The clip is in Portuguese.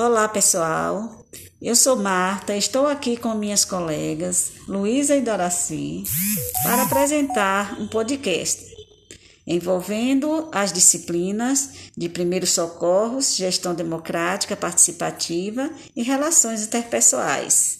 Olá, pessoal. Eu sou Marta, estou aqui com minhas colegas Luísa e Doraci para apresentar um podcast envolvendo as disciplinas de primeiros socorros, gestão democrática participativa e relações interpessoais.